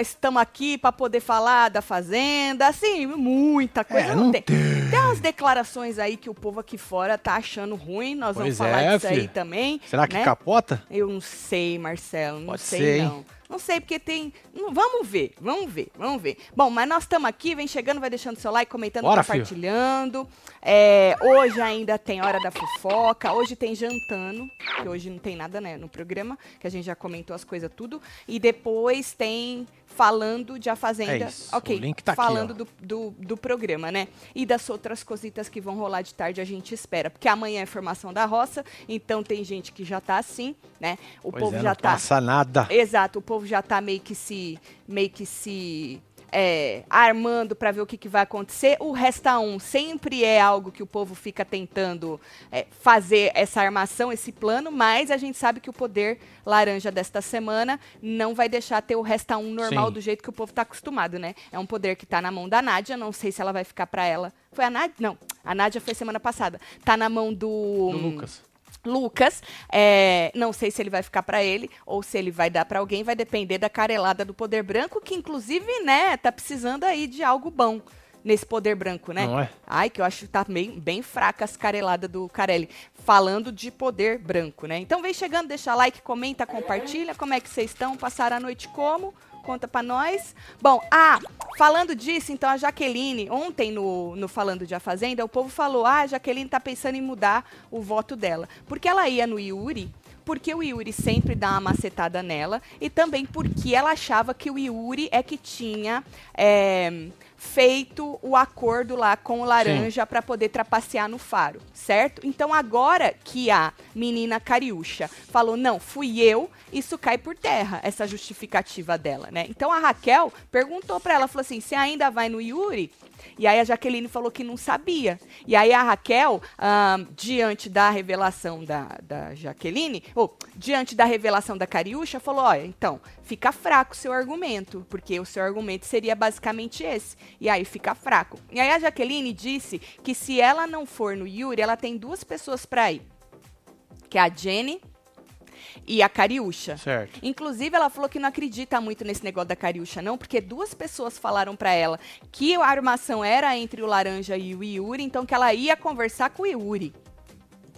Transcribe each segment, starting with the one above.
nós estamos aqui para poder falar da Fazenda, assim, muita coisa. É, não tem. tem. Tem umas declarações aí que o povo aqui fora tá achando ruim, nós Pois vamos falar é, disso aí também. Será que né? capota? Eu não sei, Marcelo, não Pode sei ser, hein? não. Não sei, porque tem. não, Vamos ver, vamos ver, vamos ver. Bom, mas nós estamos aqui, vem chegando, vai deixando seu like, comentando, Bora, compartilhando. É, hoje ainda tem Hora da Fofoca, hoje tem Jantando, que hoje não tem nada né, no programa, que a gente já comentou as coisas tudo. E depois tem Falando de A Fazenda. É isso, Ok, o link tá aqui, falando ó. do, do, do programa, né? E das outras cositas que vão rolar de tarde a gente espera. Porque amanhã é formação da roça, então tem gente que já tá assim, né? O Pois povo é, já não tá. passa nada. Exato, o povo já tá meio que se. meio que se. É, armando para ver o que, que vai acontecer. O Resta Um sempre é algo que o povo fica tentando é, fazer essa armação, esse plano, mas a gente sabe que o poder laranja desta semana não vai deixar ter o Resta Um normal Sim. do jeito que o povo tá acostumado, né? É um poder que tá na mão da Nádia, não sei se ela vai ficar para ela. Foi a Nádia? Não, a Nádia foi semana passada. Tá na mão do. Do Lucas. Lucas, é, não sei se ele vai ficar pra ele ou se ele vai dar pra alguém, vai depender da carelada do poder branco, que inclusive, né, tá precisando aí de algo bom nesse poder branco, né? Não é? Ai, que eu acho que tá bem, bem fraca as careladas do Carelli, falando de poder branco, né? Então vem chegando, deixa like, comenta, compartilha, como é que vocês estão, passaram a noite como? Conta pra nós. Bom, ah, falando disso, então a Jaqueline, ontem no, no Falando de A Fazenda, o povo falou, ah, a Jaqueline tá pensando em mudar o voto dela. Porque ela ia no Yuri, porque o Yuri sempre dá uma macetada nela, e também porque ela achava que o Yuri é que tinha é, feito o acordo lá com o Laranja para poder trapacear no faro, certo? Então agora que a menina Cariúcha falou, não, fui eu, isso cai por terra, essa justificativa dela, né? Então a Raquel perguntou para ela, falou assim, você ainda vai no Yuri? E aí a Jaqueline falou que não sabia. E aí a Raquel, diante da revelação da, da Jaqueline, ou diante da revelação da Cariúcha, falou: olha, então, fica fraco o seu argumento, porque o seu argumento seria basicamente esse. E aí fica fraco. E aí a Jaqueline disse que se ela não for no Yuri, ela tem duas pessoas para ir. Que é a Jenny e a Cariúcha. Certo. Inclusive, ela falou que não acredita muito nesse negócio da Cariúcha, não, porque duas pessoas falaram pra ela que a armação era entre o Laranja e o Yuri, então que ela ia conversar com o Yuri.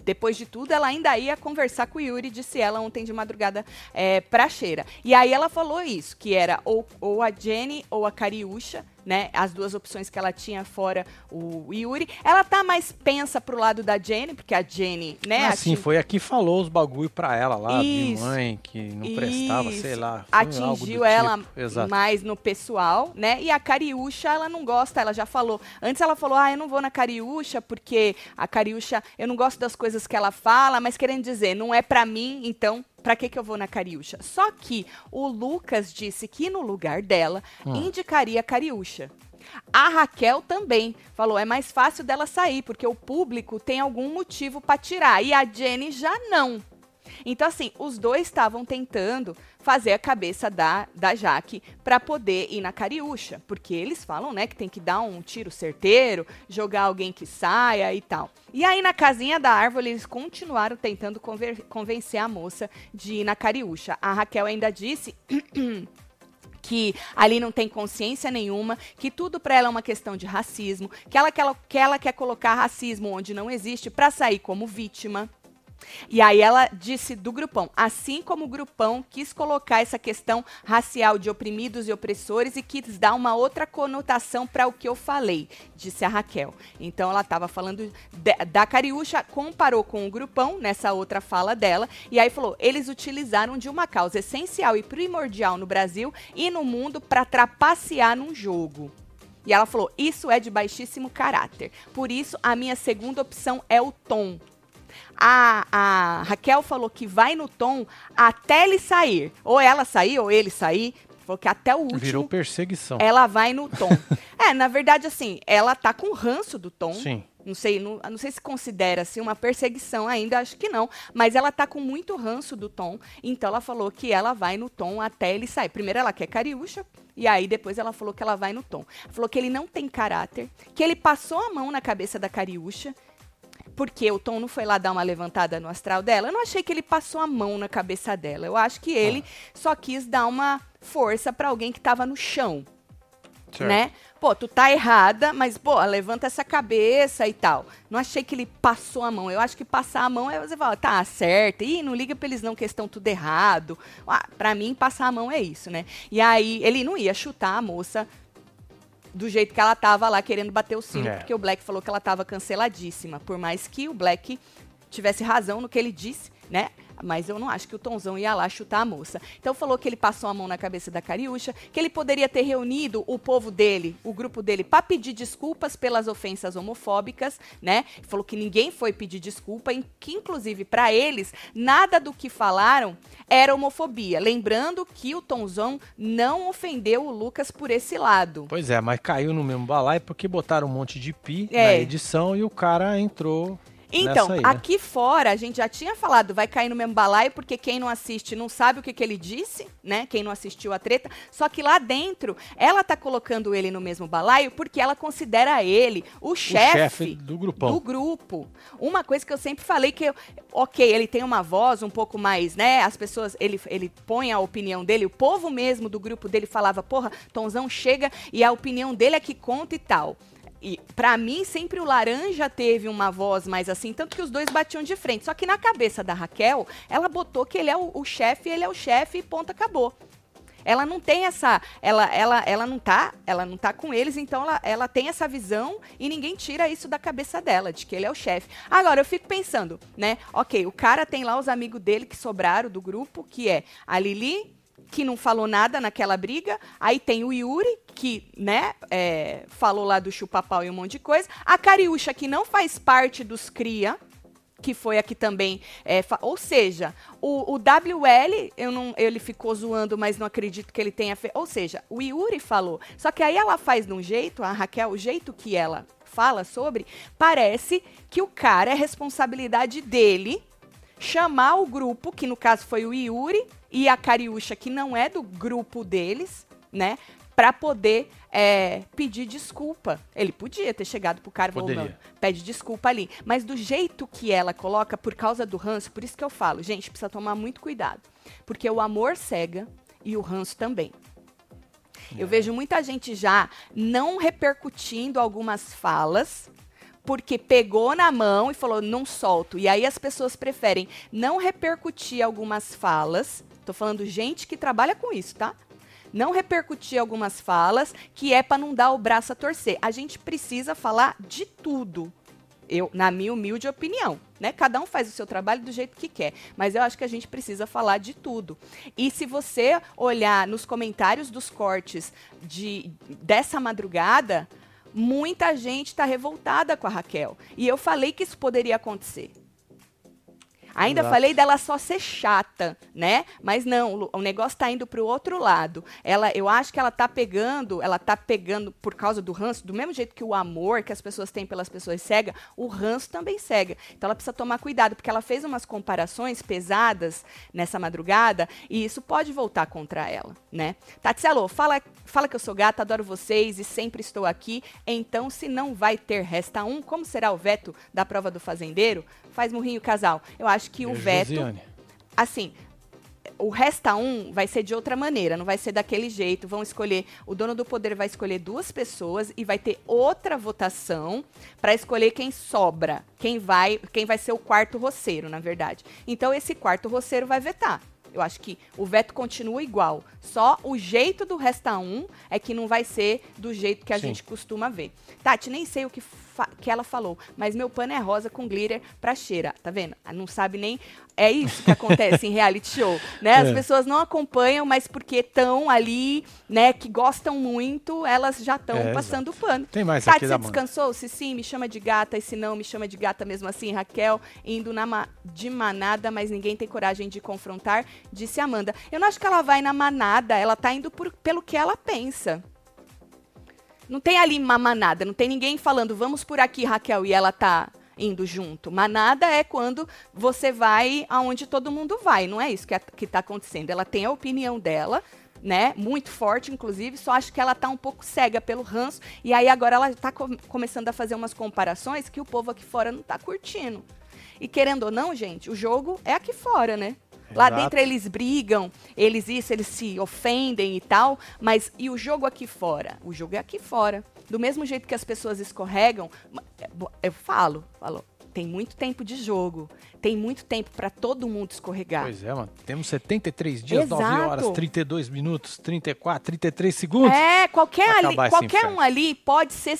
Depois de tudo, ela ainda ia conversar com o Yuri, disse ela ontem de madrugada é, pra Cheira. E aí ela falou isso, que era ou, ou a Jenny ou a Cariúcha, né? As duas opções que ela tinha fora o Yuri. Ela tá mais pensa pro lado da Jenny, porque a Jenny, né? assim, ati- foi a que falou os bagulho pra ela lá, de Isso. mãe, que não prestava, Isso. sei lá. atingiu do ela tipo. Mais no pessoal, né? E a Cariúcha, ela não gosta, ela já falou. Antes ela falou: "Ah, eu não vou na Cariúcha porque a Cariúcha, eu não gosto das coisas que ela fala, mas querendo dizer, não é pra mim, então Pra que, que eu vou na Cariúcha? Só que o Lucas disse que no lugar dela Hum. indicaria a Cariúcha. A Raquel também falou: é mais fácil dela sair, porque o público tem algum motivo pra tirar. E a Jenny já não. Então, assim, os dois estavam tentando fazer a cabeça da, da Jaque para poder ir na Cariúcha. Porque eles falam, né, que tem que dar um tiro certeiro, jogar alguém que saia e tal. E aí, na casinha da árvore, eles continuaram tentando convencer a moça de ir na Cariúcha. A Raquel ainda disse que ali não tem consciência nenhuma, que tudo para ela é uma questão de racismo, que ela, que ela, que ela quer colocar racismo onde não existe para sair como vítima. E aí ela disse do grupão, assim como o grupão quis colocar essa questão racial de oprimidos e opressores e quis dar uma outra conotação para o que eu falei, disse a Raquel. Então ela estava falando de- da Cariúcha, comparou com o grupão nessa outra fala dela, e aí falou: eles utilizaram de uma causa essencial e primordial no Brasil e no mundo para trapacear num jogo. E ela falou: Isso é de baixíssimo caráter. Por isso, a minha segunda opção é o tom. A, a Raquel falou que vai no tom até ele sair. Ou ela sair, ou ele sair. Falou que até o último Virou perseguição. ela vai no tom. é, na verdade, assim, ela tá com ranço do tom. Sim. Não sei, não, não sei se considera assim uma perseguição ainda, acho que não. Mas ela tá com muito ranço do Tom. Então ela falou que ela vai no Tom até ele sair. Primeiro ela quer cariúcha, e aí depois ela falou que ela vai no Tom. Falou que ele não tem caráter, que ele passou a mão na cabeça da cariúcha. Porque o Tom não foi lá dar uma levantada no astral dela. Eu não achei que ele passou a mão na cabeça dela. Eu acho que ele ah. só quis dar uma força para alguém que estava no chão. Certo. Né? Pô, tu tá errada, mas, pô, levanta essa cabeça e tal. Não achei que ele passou a mão. Eu acho que passar a mão é você falar, tá, certo. Ih, não liga pra eles não que estão tudo errado. Ah, pra mim, passar a mão é isso, né? E aí, ele não ia chutar a moça do jeito que ela tava lá querendo bater o sino, é. porque o Black falou que ela tava canceladíssima. Por mais que o Black tivesse razão no que ele disse, né? Mas eu não acho que o Tonzão ia lá chutar a moça. Então falou que ele passou a mão na cabeça da Cariúcha, que ele poderia ter reunido o povo dele, o grupo dele, para pedir desculpas pelas ofensas homofóbicas, né? Falou que ninguém foi pedir desculpa, que inclusive para eles nada do que falaram era homofobia. Lembrando que o Tonzão não ofendeu o Lucas por esse lado. Pois é, mas caiu no mesmo balaio porque botaram um monte de pi é. na edição e o cara entrou então, aí, né? aqui fora, a gente já tinha falado, vai cair no mesmo balaio, porque quem não assiste não sabe o que, que ele disse, né? Quem não assistiu a treta. Só que lá dentro, ela tá colocando ele no mesmo balaio porque ela considera ele o chefe do grupão. Do grupo. Uma coisa que eu sempre falei que, ok, ele tem uma voz um pouco mais, né? As pessoas, ele, ele põe a opinião dele, o povo mesmo do grupo dele falava, porra, Tonzão chega e a opinião dele é que conta e tal. E para mim sempre o laranja teve uma voz mais assim, tanto que os dois batiam de frente. Só que na cabeça da Raquel, ela botou que ele é o, o chefe, ele é o chefe e ponto acabou. Ela não tem essa, ela, ela, ela não tá, ela não tá com eles, então ela, ela tem essa visão e ninguém tira isso da cabeça dela, de que ele é o chefe. Agora eu fico pensando, né? OK, o cara tem lá os amigos dele que sobraram do grupo, que é a Lili, que não falou nada naquela briga. Aí tem o Yuri, que, né, é, falou lá do chupapau e um monte de coisa. A Cariúcha, que não faz parte dos cria, que foi aqui também. É, ou seja, o, o, WL, eu não, ele ficou zoando, mas não acredito que ele tenha feito. Ou seja, o Yuri falou. Só que aí ela faz de um jeito, a Raquel, o jeito que ela fala sobre, parece que o cara é responsabilidade dele chamar o grupo, que no caso foi o Yuri e a Cariúcha, que não é do grupo deles, né? Para poder é, pedir desculpa. Ele podia ter chegado pro cara falou, não, pede desculpa ali. Mas do jeito que ela coloca, por causa do ranço, por isso que eu falo, gente, precisa tomar muito cuidado. Porque o amor cega e o ranço também. Eu é. vejo muita gente já não repercutindo algumas falas porque pegou na mão e falou, não solto. E aí as pessoas preferem não repercutir algumas falas. Tô falando gente que trabalha com isso, tá? Não repercutir algumas falas, que é para não dar o braço a torcer. A gente precisa falar de tudo. Eu, na minha humilde opinião, né? Cada um faz o seu trabalho do jeito que quer, mas eu acho que a gente precisa falar de tudo. E se você olhar nos comentários dos cortes de dessa madrugada, muita gente está revoltada com a Raquel. E eu falei que isso poderia acontecer. Ainda Exato. falei dela só ser chata, né? Mas não, o negócio está indo para o outro lado. Ela, eu acho que ela está pegando, ela tá pegando por causa do ranço, do mesmo jeito que o amor que as pessoas têm pelas pessoas cega, o ranço também cega. Então ela precisa tomar cuidado, porque ela fez umas comparações pesadas nessa madrugada e isso pode voltar contra ela, né? Tatselo, fala, fala que eu sou gata, adoro vocês e sempre estou aqui. Então, se não vai ter resta um, como será o veto da prova do fazendeiro? Faz murrinho casal. Eu acho que o veto. Josiane. Assim, o resta um vai ser de outra maneira, não vai ser daquele jeito. Vão escolher, o dono do poder vai escolher duas pessoas e vai ter outra votação para escolher quem sobra, quem vai, quem vai ser o quarto roceiro, na verdade. Então esse quarto roceiro vai vetar. Eu acho que o veto continua igual. Só o jeito do resta um é que não vai ser do jeito que a Sim. gente costuma ver. Tati, nem sei o que que ela falou, mas meu pano é rosa com glitter pra cheira, tá vendo? Não sabe nem. É isso que acontece em reality show, né? As é. pessoas não acompanham, mas porque estão ali, né, que gostam muito, elas já estão é, passando o pano. Tem mais Tati, aqui você descansou? Se sim, me chama de gata, e se não, me chama de gata mesmo assim. Raquel, indo na ma de manada, mas ninguém tem coragem de confrontar, disse Amanda. Eu não acho que ela vai na manada, ela tá indo por, pelo que ela pensa. Não tem ali uma manada, não tem ninguém falando, vamos por aqui, Raquel, e ela tá indo junto. Manada é quando você vai aonde todo mundo vai, não é isso que, é, que tá acontecendo. Ela tem a opinião dela, né? Muito forte, inclusive. Só acho que ela tá um pouco cega pelo ranço. E aí agora ela tá com começando a fazer umas comparações que o povo aqui fora não tá curtindo. E querendo ou não, gente, o jogo é aqui fora, né? Lá dentro eles brigam, eles isso, eles se ofendem e tal, mas e o jogo aqui fora? O jogo é aqui fora. Do mesmo jeito que as pessoas escorregam, é, eu falo, falo, tem muito tempo de jogo. Tem muito tempo para todo mundo escorregar. Pois é, mano. Temos 73 dias, Exato. 9 horas, 32 minutos, 34, 33 segundos. É, qualquer, ali, qualquer um ali pode ser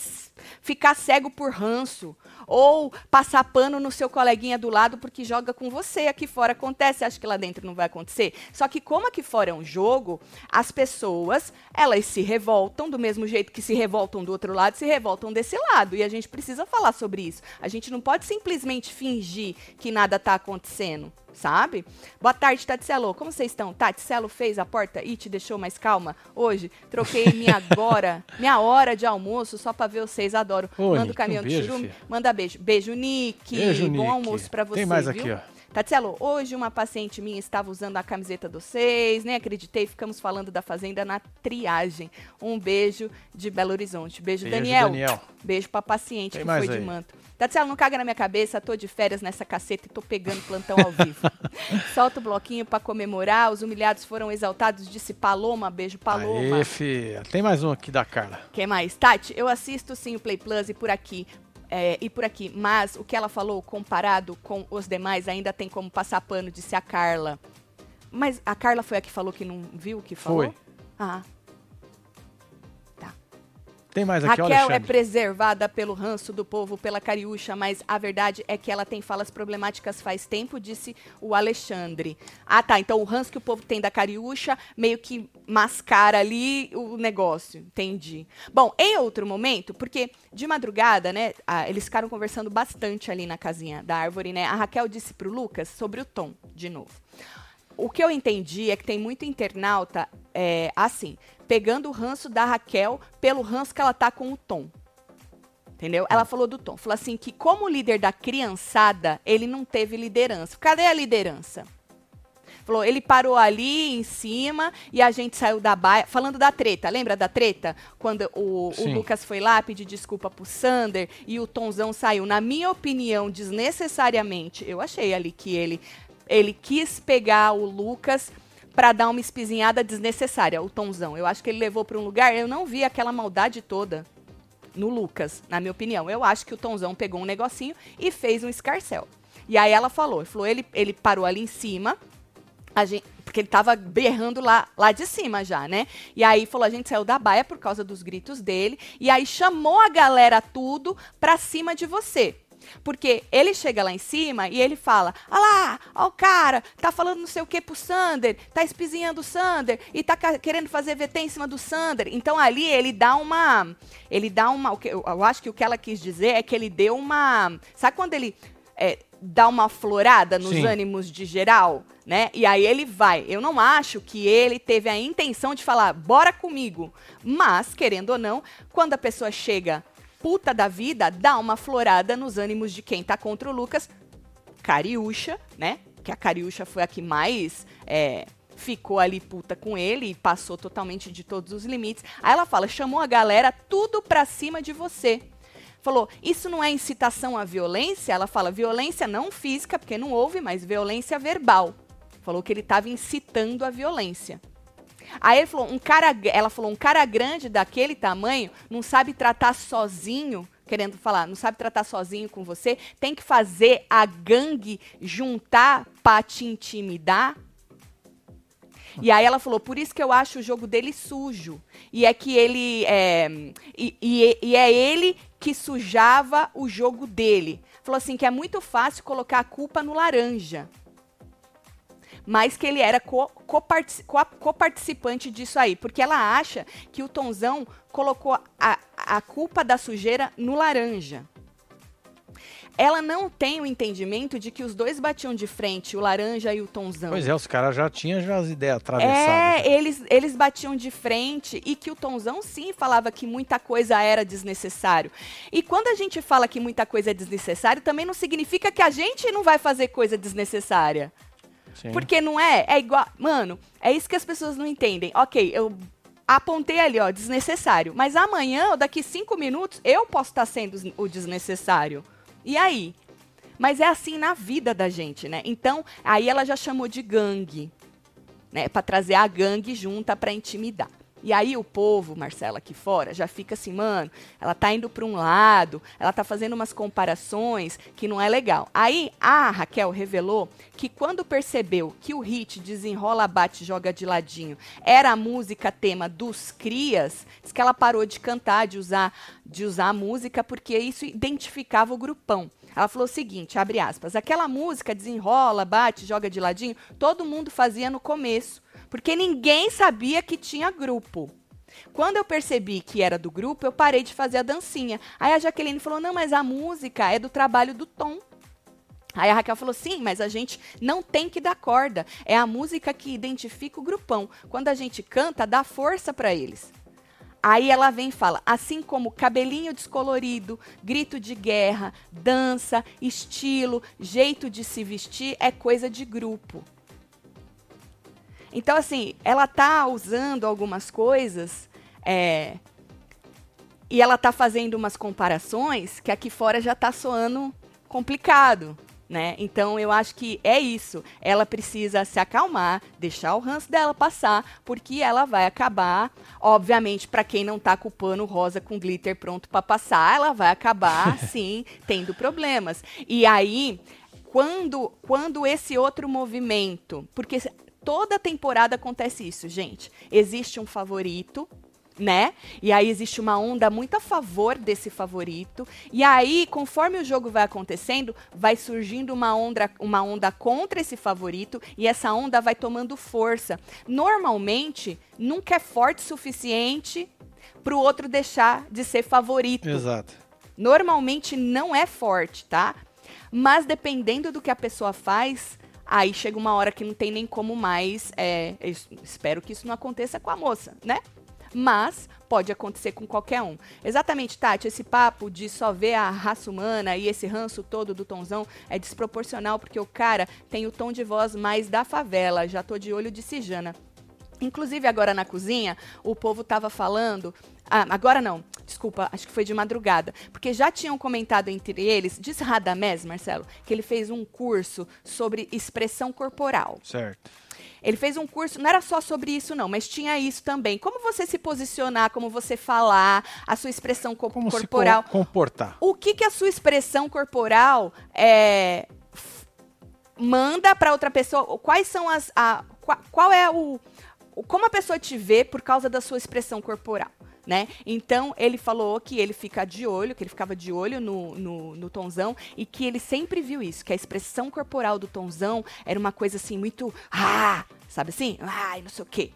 ficar cego por ranço ou passar pano no seu coleguinha do lado porque joga com você. Aqui fora acontece, acho que lá dentro não vai acontecer. Só que como aqui fora é um jogo, as pessoas, elas se revoltam do mesmo jeito que se revoltam do outro lado, se revoltam desse lado. E a gente precisa falar sobre isso. A gente não pode simplesmente fingir que nada está acontecendo sabe? Boa tarde, Tatselo. Como vocês estão? Tatselo fez a porta e te deixou mais calma hoje? Troquei minha agora, minha hora de almoço só pra ver vocês. Adoro. Ô, manda o caminhão um beijo, do churume. Manda beijo. Beijo, Nick. Beijo, Bom Nick. almoço pra você, Tem mais viu? aqui, ó. Tatielo, hoje uma paciente minha estava usando a camiseta dos seis, nem acreditei, ficamos falando da fazenda na triagem. Um beijo de Belo Horizonte. Beijo, beijo Daniel. Daniel. Beijo pra paciente Tem que foi aí. de manto. Tatielo, não caga na minha cabeça, tô de férias nessa caceta e tô pegando plantão ao vivo. Solta o bloquinho pra comemorar, os humilhados foram exaltados, disse Paloma, beijo Paloma. Aê, filha. Tem mais um aqui da Carla. Quem mais? Tati, eu assisto sim o Play Plus e por aqui. É, e por aqui, mas o que ela falou comparado com os demais ainda tem como passar pano, disse a Carla. Mas a Carla foi a que falou que não viu o que falou? Foi. Ah, Tem mais aqui, Raquel é preservada pelo ranço do povo, pela cariúcha, mas a verdade é que ela tem falas problemáticas faz tempo, disse o Alexandre. Ah, tá. Então o ranço que o povo tem da cariúcha meio que mascara ali o negócio. Entendi. Bom, em outro momento, porque de madrugada, né, ah, eles ficaram conversando bastante ali na casinha da árvore, né? A Raquel disse pro Lucas sobre o tom, de novo. O que eu entendi é que tem muito internauta, é, assim, pegando o ranço da Raquel pelo ranço que ela tá com o Tom. Entendeu? Ela falou do Tom. Falou assim que como líder da criançada, ele não teve liderança. Cadê a liderança? Falou, ele parou ali em cima e a gente saiu da baia. Falando da treta, lembra da treta? Quando o, o. Lucas foi lá pedir desculpa pro Sander e o Tonzão saiu. Na minha opinião, desnecessariamente, eu achei ali que ele, ele quis pegar o Lucas pra dar uma espizinhada desnecessária, o Tonzão. Eu acho que ele levou pra um lugar, eu não vi aquela maldade toda no Lucas, na minha opinião. Eu acho que o Tonzão pegou um negocinho e fez um escarcel. E aí ela falou, falou, ele, ele parou ali em cima, gente, porque ele tava berrando lá, lá de cima já, né? E aí falou, a gente saiu da baia por causa dos gritos dele, e aí chamou a galera tudo pra cima de você. Porque ele chega lá em cima e ele fala: Olha lá, ó o cara, tá falando não sei o que pro Sander, tá espizinhando o Sander e tá querendo fazer VT em cima do Sander. Então ali ele dá uma. Ele dá uma. eu acho que o que ela quis dizer é que ele deu uma. Sabe quando ele é, dá uma florada nos Sim. ânimos de geral? Né? E aí ele vai. Eu não acho que ele teve a intenção de falar, bora comigo. Mas, querendo ou não, quando a pessoa chega puta da vida, dá uma florada nos ânimos de quem tá contra o Lucas. Cariúcha, né? Que a Cariúcha foi a que mais é, ficou ali puta com ele e passou totalmente de todos os limites. Aí ela fala, chamou a galera tudo pra cima de você. Falou, isso não é incitação à violência? Ela fala, violência não física, porque não houve, mas violência verbal. Falou que ele estava incitando a violência. Aí ele falou, um cara, ela falou, um cara grande daquele tamanho não sabe tratar sozinho, querendo falar, não sabe tratar sozinho com você, tem que fazer a gangue juntar pra te intimidar. E aí ela falou, por isso que eu acho o jogo dele sujo. E é que ele. É, e, e- e é ele que sujava o jogo dele. Falou assim que é muito fácil colocar a culpa no laranja mas que ele era co- copartici- co- coparticipante disso aí, porque ela acha que o Tonzão colocou a, a culpa da sujeira no laranja. Ela não tem o entendimento de que os dois batiam de frente, o laranja e o Tonzão. Pois é, os caras já tinham já as ideias atravessadas. É, eles, eles batiam de frente e que o Tonzão sim falava que muita coisa era desnecessário. E quando a gente fala que muita coisa é desnecessário, também não significa que a gente não vai fazer coisa desnecessária. Sim. Porque não é? É igual. Mano, é isso que as pessoas não entendem. Ok, eu apontei ali, ó, desnecessário. Mas amanhã, ou daqui cinco minutos, eu posso estar sendo o desnecessário. E aí? Mas é assim na vida da gente, né? Então, aí ela já chamou de gangue, né? Para trazer a gangue junta para intimidar. E aí o povo, Marcela, aqui fora, já fica assim, mano, ela tá indo para um lado, ela tá fazendo umas comparações que não é legal. Aí a Raquel revelou que quando percebeu que o hit Desenrola, Bate, Joga de Ladinho era a música tema dos crias, diz que ela parou de cantar, de usar, de usar a música, porque isso identificava o grupão. Ela falou o seguinte, abre aspas, aquela música desenrola, bate, joga de ladinho, todo mundo fazia no começo porque ninguém sabia que tinha grupo. Quando eu percebi que era do grupo, eu parei de fazer a dancinha. Aí a Jaqueline falou: não, mas a música é do trabalho do Tom. Aí a Raquel falou: sim, mas a gente não tem que dar corda. É a música que identifica o grupão. Quando a gente canta, dá força para eles. Aí ela vem e fala: assim como cabelinho descolorido, grito de guerra, dança, estilo, jeito de se vestir é coisa de grupo. Então, assim, ela tá usando algumas coisas é, e ela tá fazendo umas comparações que aqui fora já tá soando complicado. Né? Então eu acho que é isso. Ela precisa se acalmar, deixar o ranço dela passar, porque ela vai acabar, obviamente, para quem não tá com o pano rosa com glitter pronto para passar, ela vai acabar sim tendo problemas. E aí, quando quando esse outro movimento, porque toda temporada acontece isso, gente. Existe um favorito, né? E aí existe uma onda muito a favor desse favorito. E aí, conforme o jogo vai acontecendo, vai surgindo uma onda, uma onda contra esse favorito e essa onda vai tomando força. Normalmente, nunca é forte o suficiente para o outro deixar de ser favorito. Exato. Normalmente não é forte, tá? Mas dependendo do que a pessoa faz, Aí chega uma hora que não tem nem como mais. É, espero que isso não aconteça com a moça, né? Mas pode acontecer com qualquer um. Exatamente, Tati, esse papo de só ver a raça humana e esse ranço todo do tonzão é desproporcional, porque o cara tem o tom de voz mais da favela. Já tô de olho de Cijana. Inclusive, agora na cozinha, o povo estava falando. Ah, agora não, desculpa, acho que foi de madrugada. Porque já tinham comentado entre eles, diz Radamés, Marcelo, que ele fez um curso sobre expressão corporal. Certo. Ele fez um curso, não era só sobre isso, não, mas tinha isso também. Como você se posicionar, como você falar, a sua expressão co como corporal. Se co comportar. O que, que a sua expressão corporal é, manda para outra pessoa? Quais são as. A, qual, qual é o como a pessoa te vê por causa da sua expressão corporal. Né? Então ele falou que ele fica de olho, que ele ficava de olho no, no, no, Tonzão e que ele sempre viu isso, que a expressão corporal do Tonzão era uma coisa assim muito ah, sabe assim, ai, não sei o quê.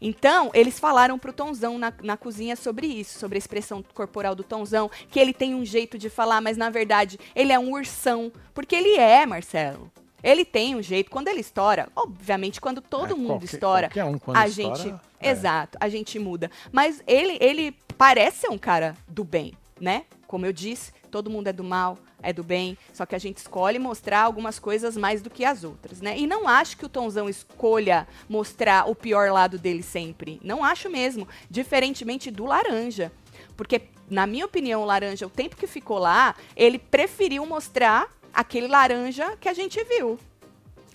Então, eles falaram pro Tonzão na, na cozinha sobre isso, sobre a expressão corporal do Tonzão, que ele tem um jeito de falar, mas na verdade ele é um ursão. Porque ele é, Marcelo. Ele tem um jeito, quando ele estoura, obviamente, quando todo é, mundo qualquer, estoura, um a gente. É. Exato, a gente muda. Mas ele, ele parece ser um cara do bem, né? Como eu disse, todo mundo é do mal, é do bem, só que a gente escolhe mostrar algumas coisas mais do que as outras, né? E não acho que o Tonzão escolha mostrar o pior lado dele sempre. Não acho mesmo, diferentemente do Laranja. Porque, na minha opinião, o Laranja, o tempo que ficou lá, ele preferiu mostrar aquele laranja que a gente viu.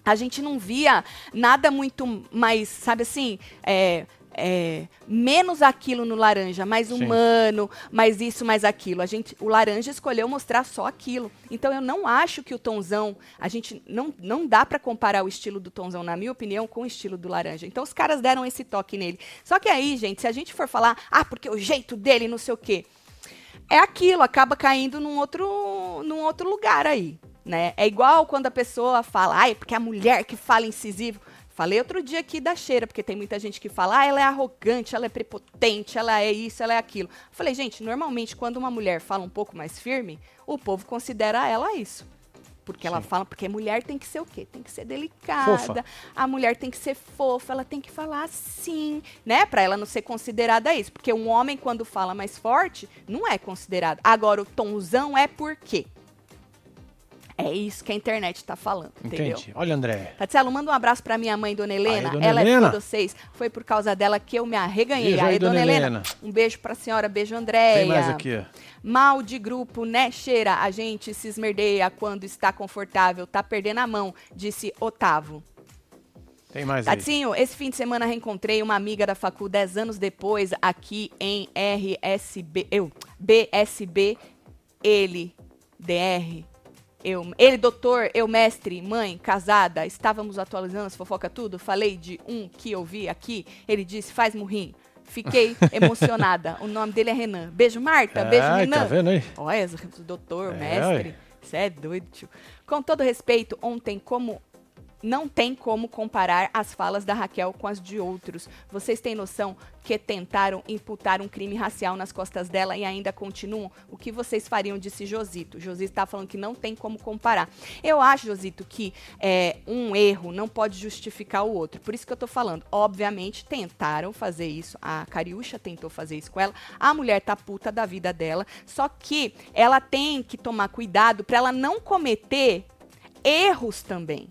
A gente não via nada muito mais, sabe assim, é, é, menos aquilo no laranja, mais Sim. humano, mais isso, mais aquilo. A gente, o laranja escolheu mostrar só aquilo. Então eu não acho que o tonzão, a gente não, não dá para comparar o estilo do tonzão, na minha opinião, com o estilo do laranja. Então os caras deram esse toque nele. Só que aí, gente, se a gente for falar, ah, porque o jeito dele, não sei o quê, é aquilo, acaba caindo num outro, num outro lugar aí né? É igual quando a pessoa fala, ai, porque a mulher que fala incisivo. Falei outro dia aqui da cheira, porque tem muita gente que fala, ah, ela é arrogante, ela é prepotente, ela é isso, ela é aquilo. Falei, gente, normalmente quando uma mulher fala um pouco mais firme, o povo considera ela isso. Porque Sim. ela fala, porque mulher tem que ser o quê? Tem que ser delicada, fofa. a mulher tem que ser fofa, ela tem que falar assim, né? Pra ela não ser considerada isso. Porque um homem, quando fala mais forte, não é considerado. Agora, o tonzão é por quê? É isso que a internet tá falando, Entendi. entendeu? Olha, André. Tatielo, manda um abraço pra minha mãe, Dona Helena. Dona Ela é Helena. é de vocês. Foi por causa dela que eu me arreganhei. Beijo aí, aí, Dona, Helena. Helena. Um beijo pra senhora, beijo, Andréia. Tem mais aqui. Mal de grupo, né, cheira? A gente se esmerdeia quando está confortável, tá perdendo a mão, disse Otávio. Tem mais Tatinho, aí. esse fim de semana reencontrei uma amiga da facu 10 anos depois aqui em RSB, eu, BSB, ele, DR, eu, ele, doutor, eu, mestre, mãe, casada, estávamos atualizando as fofoca tudo. Falei de um que eu vi aqui. Ele disse: faz murrim. Fiquei emocionada. O nome dele é Renan. Beijo, Marta. Beijo, Ai, Renan. Tá vendo aí? Olha, doutor, é, mestre. Você é doido, tio. Com todo respeito, ontem, como não tem como comparar as falas da Raquel com as de outros. Vocês têm noção que tentaram imputar um crime racial nas costas dela e ainda continuam? O que vocês fariam? Disse Josito. Josito está falando que não tem como comparar. Eu acho, Josito, que é, um erro não pode justificar o outro. Por isso que eu estou falando. Obviamente, tentaram fazer isso. A Cariúcha tentou fazer isso com ela. A mulher tá puta da vida dela. Só que ela tem que tomar cuidado para ela não cometer erros também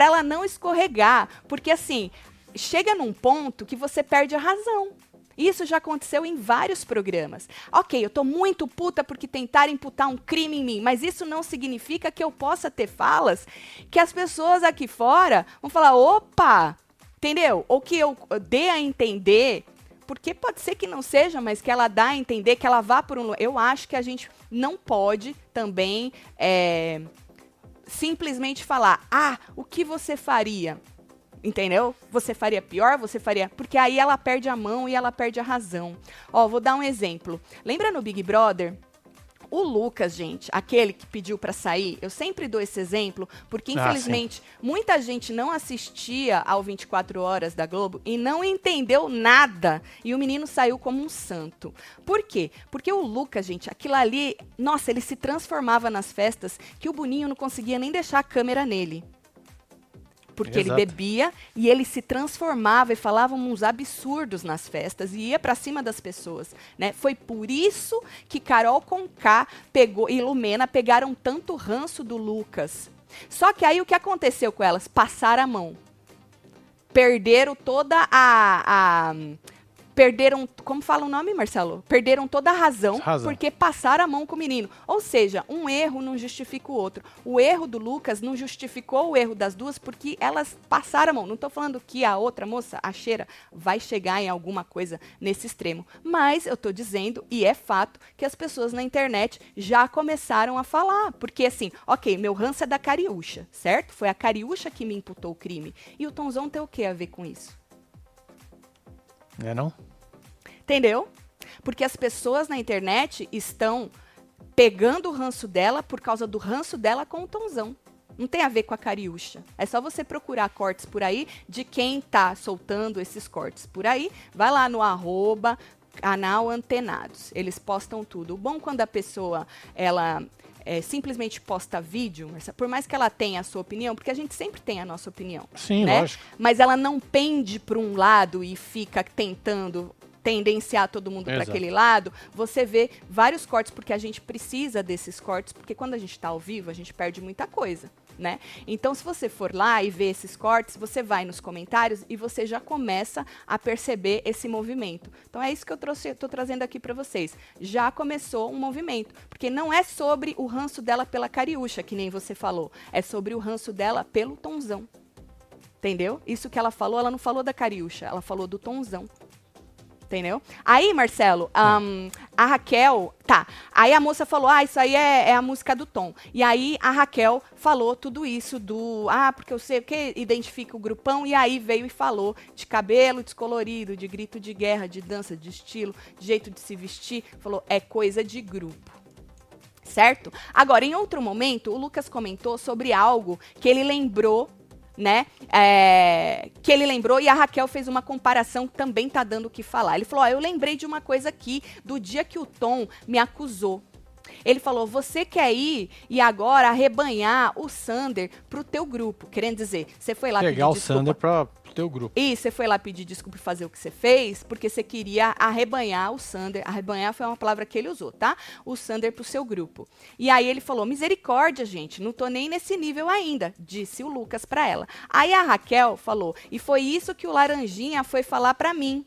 para ela não escorregar, porque assim, chega num ponto que você perde a razão. Isso já aconteceu em vários programas. Ok, eu tô muito puta porque tentaram imputar um crime em mim, mas isso não significa que eu possa ter falas que as pessoas aqui fora vão falar: opa, entendeu? Ou que eu dê a entender, porque pode ser que não seja, mas que ela dá a entender que ela vá por um. Eu acho que a gente não pode também. É, simplesmente falar, ah, o que você faria? Entendeu? Você faria pior? Você faria. Porque aí ela perde a mão e ela perde a razão. Ó, vou dar um exemplo. Lembra no Big Brother? O Lucas, gente, aquele que pediu para sair, eu sempre dou esse exemplo, porque ah, infelizmente ah, muita gente não assistia ao 24 Horas da Globo e não entendeu nada. E o menino saiu como um santo. Por quê? Porque o Lucas, gente, aquilo ali, nossa, ele se transformava nas festas que o Boninho não conseguia nem deixar a câmera nele porque Exato. ele bebia e ele se transformava e falava uns absurdos nas festas e ia para cima das pessoas, né? Foi por isso que Carol Conká pegou e Lumena pegaram tanto ranço do Lucas. Só que aí o que aconteceu com elas? Passaram a mão. Perderam toda a, a perderam, como fala o nome, Marcelo? Perderam toda a razão, razão, porque passaram a mão com o menino. Ou seja, um erro não justifica o outro. O erro do Lucas não justificou o erro das duas porque elas passaram a mão. Não estou falando que a outra moça, a cheira, vai chegar em alguma coisa nesse extremo. Mas eu estou dizendo, e é fato, que as pessoas na internet já começaram a falar. Porque assim, ok, meu ranço é da Cariúcha, certo? Foi a Cariúcha que me imputou o crime. E o Tonzão tem o que a ver com isso? É não? Entendeu? Porque as pessoas na internet estão pegando o ranço dela por causa do ranço dela com o Tonzão. Não tem a ver com a Cariúcha. É só você procurar cortes por aí de quem tá soltando esses cortes por aí. Vai lá no arroba canal Antenados. Eles postam tudo. O bom quando a pessoa ela é, simplesmente posta vídeo, por mais que ela tenha a sua opinião, porque a gente sempre tem a nossa opinião. Sim, né? lógico. Mas ela não pende para um lado e fica tentando tendenciar todo mundo para aquele lado, você vê vários cortes, porque a gente precisa desses cortes, porque quando a gente está ao vivo, a gente perde muita coisa. Né? Então, se você for lá e ver esses cortes, você vai nos comentários e você já começa a perceber esse movimento. Então, é isso que eu estou trazendo aqui para vocês. Já começou um movimento, porque não é sobre o ranço dela pela cariúcha, que nem você falou, é sobre o ranço dela pelo tonzão. Entendeu? Isso que ela falou, ela não falou da cariúcha, ela falou do tonzão entendeu? Aí, Marcelo, um, a Raquel. Tá. Aí a moça falou: ah, isso aí é, é, a música do Tom. E aí a Raquel falou tudo isso do. Ah, porque eu sei o que identifica o grupão. E aí veio e falou de cabelo descolorido, de grito de guerra, de dança, de estilo, de jeito de se vestir. Falou: é coisa de grupo certo? Agora, em outro momento, o Lucas comentou sobre algo que ele lembrou né? É, que ele lembrou e a Raquel fez uma comparação que também tá dando o que falar. Ele falou: ó, eu lembrei de uma coisa aqui do dia que o Tom me acusou. Ele falou: "Você quer ir e agora arrebanhar o Sander pro teu grupo". Querendo dizer, você foi lá pegar o. Sander pro teu grupo. E você foi lá pedir desculpa e fazer o que você fez, porque você queria arrebanhar o Sander. Arrebanhar foi uma palavra que ele usou, tá? O Sander pro seu grupo. E aí ele falou: "Misericórdia, gente, não tô nem nesse nível ainda", disse o Lucas para ela. Aí a Raquel falou: "E foi isso que o Laranjinha foi falar para mim".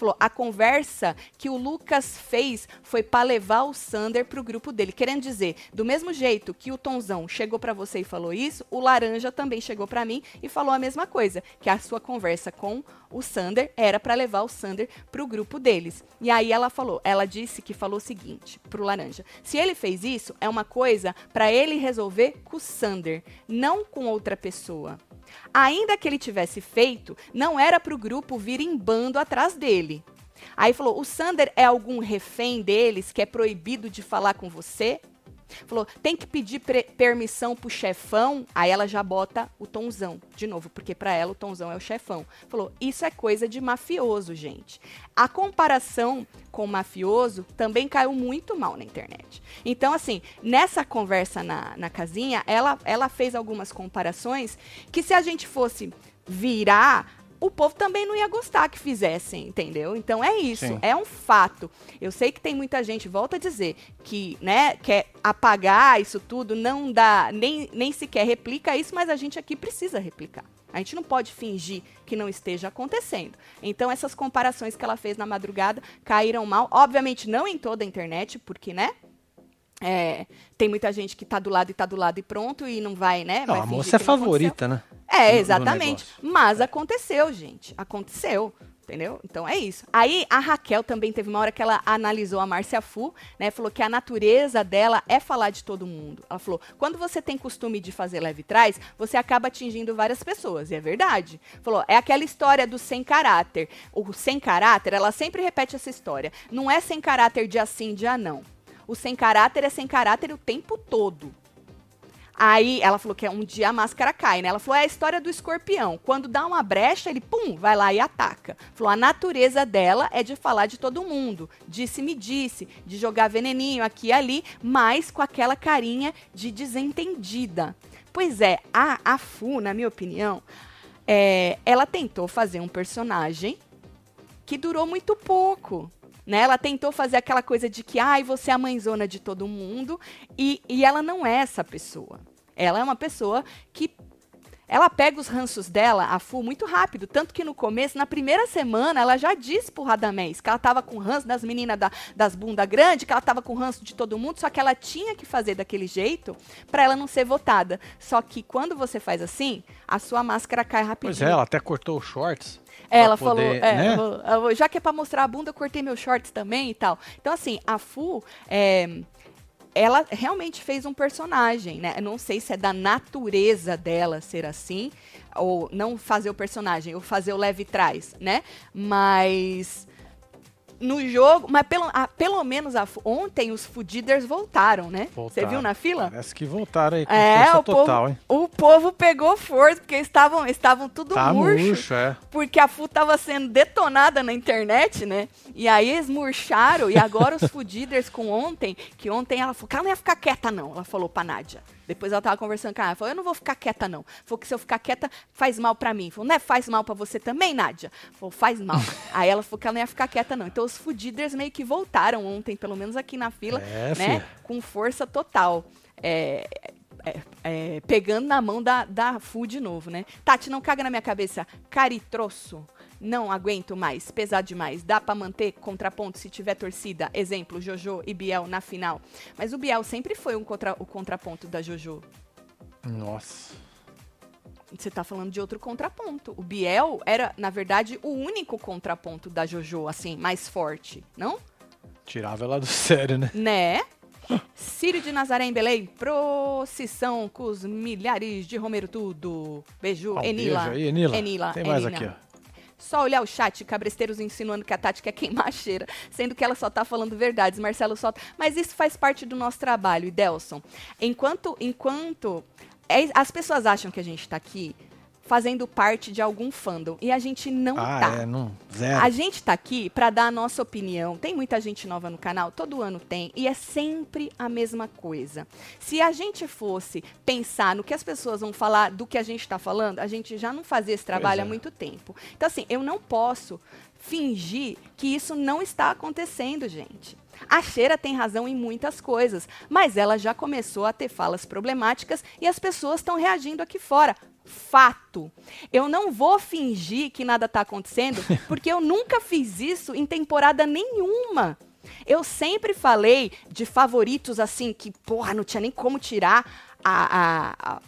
Falou, a conversa que o Lucas fez foi para levar o Sander pro grupo dele. Querendo dizer, do mesmo jeito que o Tonzão chegou para você e falou isso, o Laranja também chegou para mim e falou a mesma coisa, que a sua conversa com o Sander era para levar o Sander pro grupo deles. E aí ela falou, ela disse que falou o seguinte pro Laranja: se ele fez isso, é uma coisa para ele resolver com o Sander, não com outra pessoa. Ainda que ele tivesse feito, não era para o grupo vir em bando atrás dele. Aí falou: o Sander é algum refém deles que é proibido de falar com você? Falou, tem que pedir permissão pro chefão. Aí ela já bota o tonzão, de novo, porque para ela o tonzão é o chefão. Falou, isso é coisa de mafioso, gente. A comparação com mafioso também caiu muito mal na internet. Então, assim, nessa conversa na, na casinha, ela, ela fez algumas comparações que se a gente fosse virar o povo também não ia gostar que fizessem, entendeu? Então é isso, Sim. é um fato. Eu sei que tem muita gente, volta a dizer, que, né, quer apagar isso tudo, não dá, nem, nem sequer replica isso, mas a gente aqui precisa replicar. A gente não pode fingir que não esteja acontecendo. Então, essas comparações que ela fez na madrugada caíram mal. Obviamente, não em toda a internet, porque, né? É, tem muita gente que está do lado e está do lado e pronto e não vai, né? Não, vai a moça é favorita, né? É, exatamente. Mas aconteceu, gente. Aconteceu. Entendeu? Então é isso. Aí a Raquel também teve uma hora que ela analisou a Márcia Fu, né? Falou que a natureza dela é falar de todo mundo. Ela falou: quando você tem costume de fazer leve trás, você acaba atingindo várias pessoas. E é verdade. Falou: é aquela história do sem caráter. O sem caráter, ela sempre repete essa história. Não é sem caráter de assim, de ah, não. O sem caráter é sem caráter o tempo todo. Aí ela falou que é um dia a máscara cai, né? Ela falou: é a história do escorpião. Quando dá uma brecha, ele pum, vai lá e ataca. Falou: a natureza dela é de falar de todo mundo. Disse-me disse, de jogar veneninho aqui e ali, mas com aquela carinha de desentendida. Pois é, a, a Fu, na minha opinião, é, ela tentou fazer um personagem que durou muito pouco. Né? Ela tentou fazer aquela coisa de que, ai, você é a mãezona de todo mundo, e, e ela não é essa pessoa. Ela é uma pessoa que ela pega os ranços dela, a Fu, muito rápido. Tanto que no começo, na primeira semana, ela já disse pro Radamés que ela tava com ranço das meninas da, das bunda grande, que ela tava com ranço de todo mundo, só que ela tinha que fazer daquele jeito para ela não ser votada. Só que quando você faz assim, a sua máscara cai rapidinho. Pois é, ela até cortou os shorts. Ela falou, é, né? já que é pra mostrar a bunda, eu cortei meus shorts também e tal. Então, assim, a Fu, é, ela realmente fez um personagem, né? Eu não sei se é da natureza dela ser assim, ou não fazer o personagem, ou fazer o leve trás, né? Mas no jogo, mas pelo, a, pelo menos a, ontem os Fudiders voltaram, né? Você viu na fila? Parece que voltaram aí com é, força o total, povo, hein? O povo pegou força, porque estavam, estavam tudo tá murcho. murcho é. Porque a FU tava sendo detonada na internet, né? E aí eles murcharam, e agora os Fudiders com ontem, que ontem ela falou que ela não ia ficar quieta não, ela falou pra Nádia. Depois ela tava conversando com ela, falou, eu não vou ficar quieta não. Falou que se eu ficar quieta, faz mal para mim. Falou, não é faz mal para você também, Nádia? Falou, faz mal. aí ela falou que ela não ia ficar quieta não. Então os fudiders meio que voltaram ontem, pelo menos aqui na fila, é, né? Com força total. É, é, é, pegando na mão da, da FU de novo, né? Tati, não caga na minha cabeça. Caritroço. Não aguento mais, pesado demais. Dá para manter contraponto se tiver torcida. Exemplo, Jojo e Biel na final. Mas o Biel sempre foi um contra, o contraponto da Jojo. Nossa. Você tá falando de outro contraponto. O Biel era, na verdade, o único contraponto da Jojo, assim, mais forte, não? Tirava ela do sério, né? Né? Círio de Nazaré em Belém, procissão com os milhares de Romero tudo. Beijo, oh, Enila. Beijo aí, Enila. Enila. Tem mais aqui, ó. Só olhar o chat, cabresteiros insinuando que a Tati quer queimar a cheira, sendo que ela só tá falando verdades. Marcelo solta. Mas isso faz parte do nosso trabalho, e Delson. Enquanto, enquanto é, as pessoas acham que a gente está aqui fazendo parte de algum fandom. E a gente não ah, tá. É, não, zero. A gente tá aqui para dar a nossa opinião. Tem muita gente nova no canal, todo ano tem, e é sempre a mesma coisa. Se a gente fosse pensar no que as pessoas vão falar do que a gente está falando, a gente já não fazia esse trabalho é. há muito tempo. Então, assim, eu não posso fingir que isso não está acontecendo, gente. A Cheira tem razão em muitas coisas, mas ela já começou a ter falas problemáticas e as pessoas estão reagindo aqui fora. Fato. Eu não vou fingir que nada está acontecendo, porque eu nunca fiz isso em temporada nenhuma. Eu sempre falei de favoritos assim, que, porra, não tinha nem como tirar a, a, a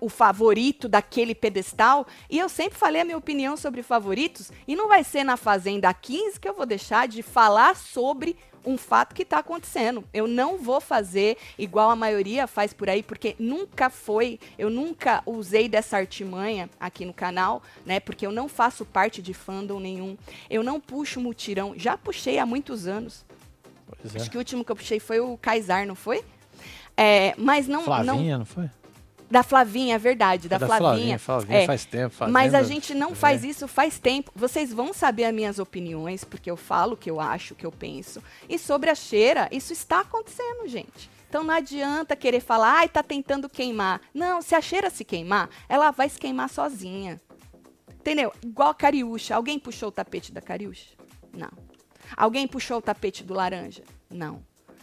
o favorito daquele pedestal. E eu sempre falei a minha opinião sobre favoritos. E não vai ser na Fazenda 15 que eu vou deixar de falar sobre um fato que está acontecendo. Eu não vou fazer igual a maioria faz por aí, porque nunca foi, eu nunca usei dessa artimanha aqui no canal, né? Porque eu não faço parte de fandom nenhum. Eu não puxo mutirão. Já puxei há muitos anos. É. Acho que o último que eu puxei foi o Kaysar, não foi? É, mas não. Flavinha, não, não foi? Da Flavinha, é verdade, da, é da Flavinha. Flavinha, Flavinha é. faz tempo. Fazenda, Mas a gente não faz é. isso faz tempo. Vocês vão saber as minhas opiniões, porque eu falo o que eu acho, o que eu penso. E sobre a cheira, isso está acontecendo, gente. Então não adianta querer falar, ai, tá tentando queimar. Não, se a cheira se queimar, ela vai se queimar sozinha. Entendeu? Igual a Cariúcha. Alguém puxou o tapete da Cariúcha? Não. Alguém puxou o tapete do laranja? Não.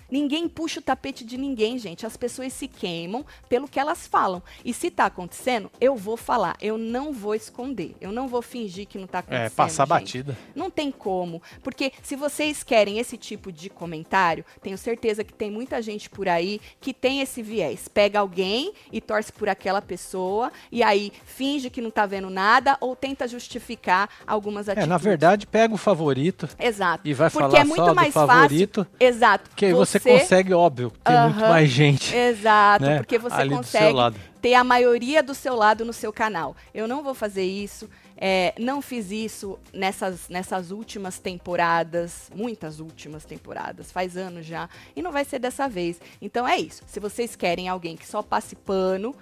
Ninguém puxa o tapete de ninguém, gente. As pessoas se queimam pelo que elas falam. E se está acontecendo, eu vou falar. Eu não vou esconder. Eu não vou fingir que não está é, acontecendo. É, passar gente. batida. Não tem como. Porque se vocês querem esse tipo de comentário, tenho certeza que tem muita gente por aí que tem esse viés. Pega alguém e torce por aquela pessoa e aí finge que não está vendo nada ou tenta justificar algumas atitudes. É, na verdade, pega o favorito. Exato. E vai Porque falar é muito só mais do favorito. Fácil. Exato. Que você você consegue, óbvio, ter uh -huh, muito mais gente. Exato, né, porque você consegue ter a maioria do seu lado no seu canal. Eu não vou fazer isso. É, não fiz isso nessas, nessas últimas temporadas, muitas últimas temporadas, faz anos já, e não vai ser dessa vez. Então é isso. Se vocês querem alguém que só passe pano,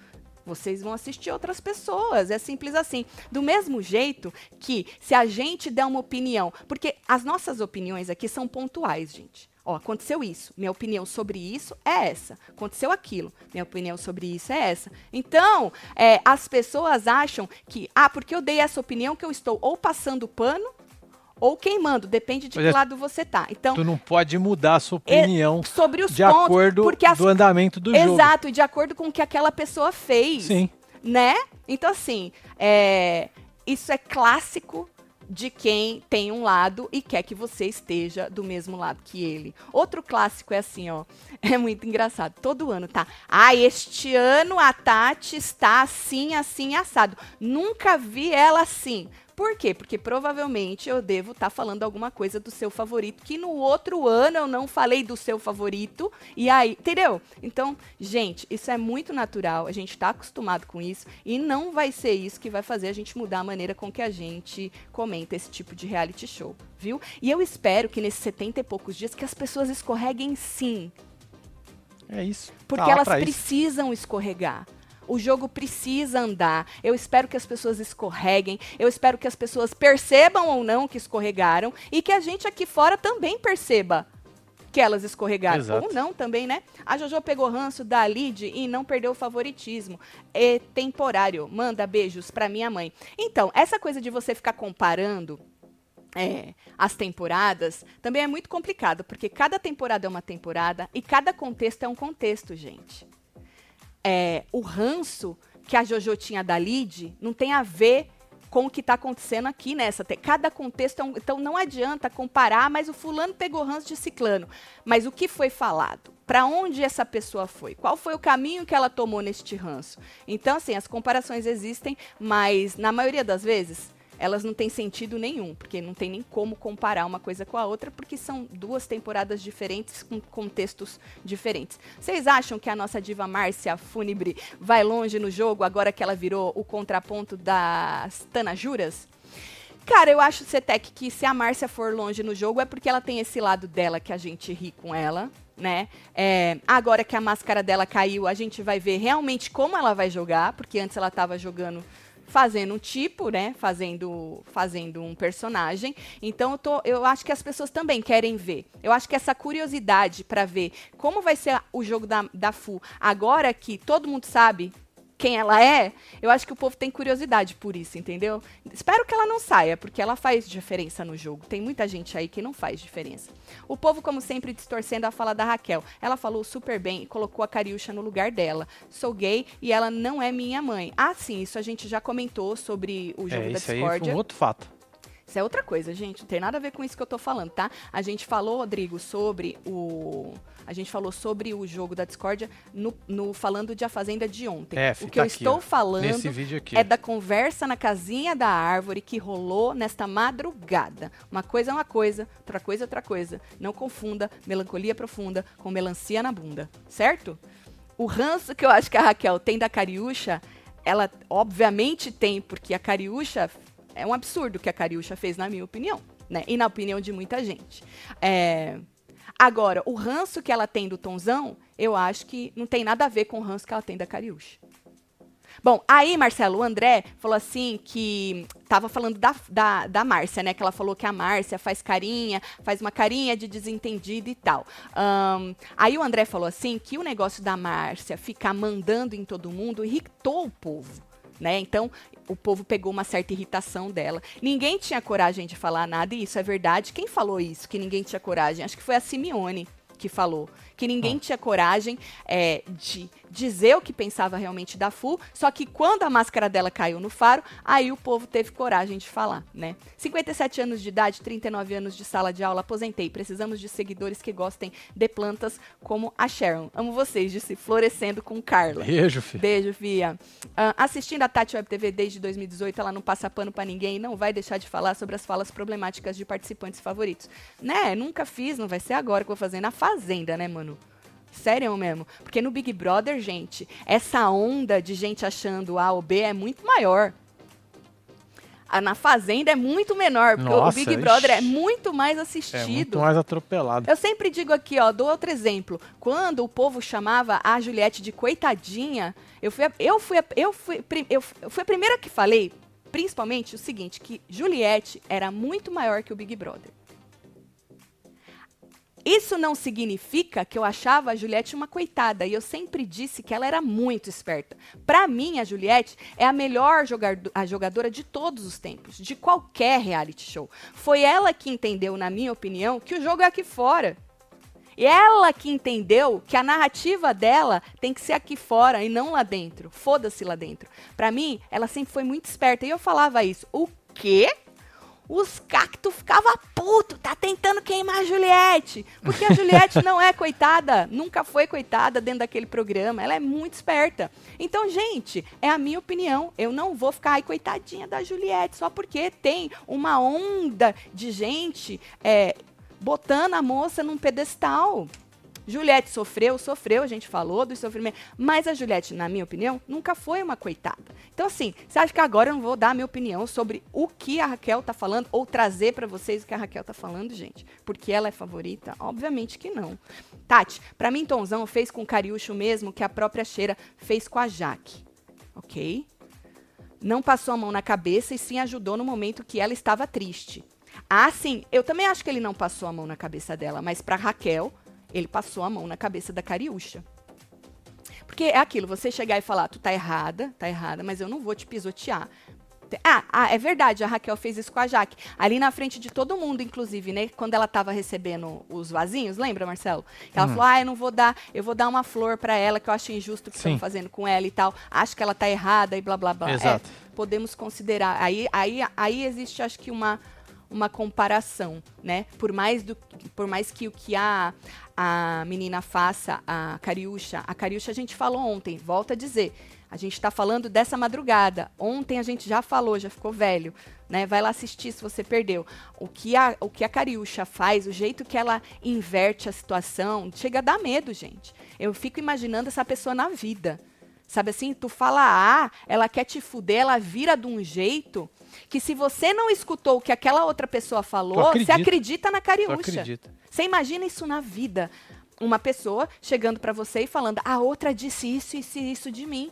vocês vão assistir outras pessoas. É simples assim. Do mesmo jeito que se a gente der uma opinião, porque as nossas opiniões aqui são pontuais, gente. Ó, aconteceu isso. Minha opinião sobre isso é essa. Aconteceu aquilo. Minha opinião sobre isso é essa. Então, é, as pessoas acham que, ah, porque eu dei essa opinião que eu estou ou passando pano ou queimando, depende de Mas que é, lado você tá. Então, tu não pode mudar a sua opinião é, sobre os de pontos, acordo porque as, do andamento do exato, jogo. Exato, e de acordo com o que aquela pessoa fez. Sim. Né? Então, assim, é, isso é clássico de quem tem um lado e quer que você esteja do mesmo lado que ele. Outro clássico é assim, ó. É muito engraçado. Todo ano, tá? Ah, este ano a Tati está assim, assim, assado. Nunca vi ela assim. Por quê? Porque provavelmente eu devo estar tá falando alguma coisa do seu favorito, que no outro ano eu não falei do seu favorito, e aí, entendeu? Então, gente, isso é muito natural, a gente está acostumado com isso, e não vai ser isso que vai fazer a gente mudar a maneira com que a gente comenta esse tipo de reality show, viu? E eu espero que nesses 70 e poucos dias que as pessoas escorreguem sim. É isso. Porque tá elas precisam isso. escorregar. O jogo precisa andar. Eu espero que as pessoas escorreguem. Eu espero que as pessoas percebam ou não que escorregaram. E que a gente aqui fora também perceba que elas escorregaram. Exato. Ou não também, né? A Jojo pegou ranço da Lid e não perdeu o favoritismo. É temporário. Manda beijos pra minha mãe. Então, essa coisa de você ficar comparando é, as temporadas também é muito complicado, porque cada temporada é uma temporada e cada contexto é um contexto, gente é, o ranço que a Jojo tinha da Lid não tem a ver com o que está acontecendo aqui nessa. Cada contexto é um, Então não adianta comparar, mas o fulano pegou ranço de ciclano. Mas o que foi falado? Para onde essa pessoa foi? Qual foi o caminho que ela tomou neste ranço? Então, assim, as comparações existem, mas na maioria das vezes elas não têm sentido nenhum, porque não tem nem como comparar uma coisa com a outra, porque são duas temporadas diferentes com contextos diferentes. Vocês acham que a nossa diva Márcia Fúnebre vai longe no jogo agora que ela virou o contraponto das Tanajuras? Cara, eu acho, Cetec, que se a Márcia for longe no jogo é porque ela tem esse lado dela que a gente ri com ela, né? É, agora que a máscara dela caiu, a gente vai ver realmente como ela vai jogar, porque antes ela estava jogando fazendo um tipo, né? Fazendo, fazendo um personagem. Então eu, tô, eu acho que as pessoas também querem ver. Eu acho que essa curiosidade para ver como vai ser o jogo da, da Fu, agora que todo mundo sabe quem ela é, eu acho que o povo tem curiosidade por isso, entendeu? Espero que ela não saia, porque ela faz diferença no jogo. Tem muita gente aí que não faz diferença. O povo, como sempre, distorcendo a fala da Raquel. Ela falou super bem e colocou a Cariúcha no lugar dela. Sou gay e ela não é minha mãe. Ah, sim, isso a gente já comentou sobre o jogo é, da Discord. Aí foi um outro fato. Isso é outra coisa, gente. Não tem nada a ver com isso que eu tô falando, tá? A gente falou, Rodrigo, sobre o a gente falou sobre o jogo da discórdia no, no falando de A Fazenda de ontem. É, o que eu aqui, estou falando é da conversa na casinha da árvore que rolou nesta madrugada. Uma coisa é uma coisa, outra coisa é outra coisa. Não confunda melancolia profunda com melancia na bunda, certo? O ranço que eu acho que a Raquel tem da Cariúcha, ela obviamente tem, porque a Cariúcha é um absurdo o que a Cariúcha fez, na minha opinião. Né? E na opinião de muita gente. É, Agora, o ranço que ela tem do Tonzão, eu acho que não tem nada a ver com o ranço que ela tem da Cariúcha. Bom, aí, Marcelo, o André falou assim que tava falando da, da, da Márcia, né? Que ela falou que a Márcia faz carinha, faz uma carinha de desentendida e tal. Um, aí o André falou assim que o negócio da Márcia ficar mandando em todo mundo irritou o povo. Né? Então, o povo pegou uma certa irritação dela. Ninguém tinha coragem de falar nada, e isso é verdade. Quem falou isso, que ninguém tinha coragem? Acho que foi a Simeone que falou que ninguém tinha coragem é, de dizer o que pensava realmente da Fu, só que quando a máscara dela caiu no faro, aí o povo teve coragem de falar, né? 57 anos de idade, 39 anos de sala de aula, aposentei. Precisamos de seguidores que gostem de plantas como a Sharon. Amo vocês, disse Florescendo com Carla. Beijo, Fia. Beijo, Fia. Uh, assistindo a Tati Web TV desde 2018, ela não passa pano para ninguém e não vai deixar de falar sobre as falas problemáticas de participantes favoritos. Né? Nunca fiz, não vai ser agora que eu vou fazer na Fazenda, né, mano? Sério mesmo. Porque no Big Brother, gente, essa onda de gente achando A ou B é muito maior. A, na Fazenda é muito menor, porque Nossa, o Big Brother ixi. é muito mais assistido. É muito mais atropelado. Eu sempre digo aqui, ó, dou outro exemplo. Quando o povo chamava a Juliette de coitadinha, eu fui a, eu fui a, eu fui, eu fui a primeira que falei, principalmente o seguinte, que Juliette era muito maior que o Big Brother. Isso não significa que eu achava a Juliette uma coitada, e eu sempre disse que ela era muito esperta. Para mim, a Juliette é a melhor a jogadora de todos os tempos, de qualquer reality show. Foi ela que entendeu, na minha opinião, que o jogo é aqui fora. E ela que entendeu que a narrativa dela tem que ser aqui fora e não lá dentro. Foda-se lá dentro. Para mim, ela sempre foi muito esperta. E eu falava isso. O quê? Os cactos ficavam puto, tá tentando queimar a Juliette. Porque a Juliette não é coitada, nunca foi coitada dentro daquele programa, ela é muito esperta. Então, gente, é a minha opinião. Eu não vou ficar, ai, coitadinha da Juliette, só porque tem uma onda de gente é, botando a moça num pedestal. Juliette sofreu, sofreu, a gente falou do sofrimento, mas a Juliette, na minha opinião, nunca foi uma coitada. Então, assim, você acha que agora eu não vou dar a minha opinião sobre o que a Raquel tá falando ou trazer para vocês o que a Raquel tá falando, gente? Porque ela é favorita? Obviamente que não. Tati, para mim, Tonzão fez com o Cariúcho mesmo que a própria Cheira fez com a Jaque. Ok? Não passou a mão na cabeça e sim ajudou no momento que ela estava triste. Ah, sim, eu também acho que ele não passou a mão na cabeça dela, mas para Raquel, ele passou a mão na cabeça da Cariúcha. Porque é aquilo, você chegar e falar, tu tá errada, tá errada, mas eu não vou te pisotear. Ah, ah, é verdade, a Raquel fez isso com a Jaque. Ali na frente de todo mundo, inclusive, né? Quando ela tava recebendo os vasinhos, lembra, Marcelo? Ela hum. falou: ah, eu não vou dar, eu vou dar uma flor para ela, que eu acho injusto o que estão fazendo com ela e tal. Acho que ela tá errada e blá blá blá. Exato. É, podemos considerar. Aí, aí, aí existe, acho que, uma, uma comparação, né? Por mais, do, por mais que o que a, a menina faça, a Cariúcha, a Cariúcha a gente falou ontem, volta a dizer, a gente está falando dessa madrugada. Ontem a gente já falou, já ficou velho, né? Vai lá assistir se você perdeu. O que a, o que a Cariúcha faz, o jeito que ela inverte a situação, chega a dar medo, gente. Eu fico imaginando essa pessoa na vida. Sabe assim, tu fala A, ela quer te fuder, ela vira de um jeito que se você não escutou o que aquela outra pessoa falou, você acredita na cariúcha. Você imagina isso na vida. Uma pessoa chegando para você e falando, a outra disse isso, isso e isso de mim.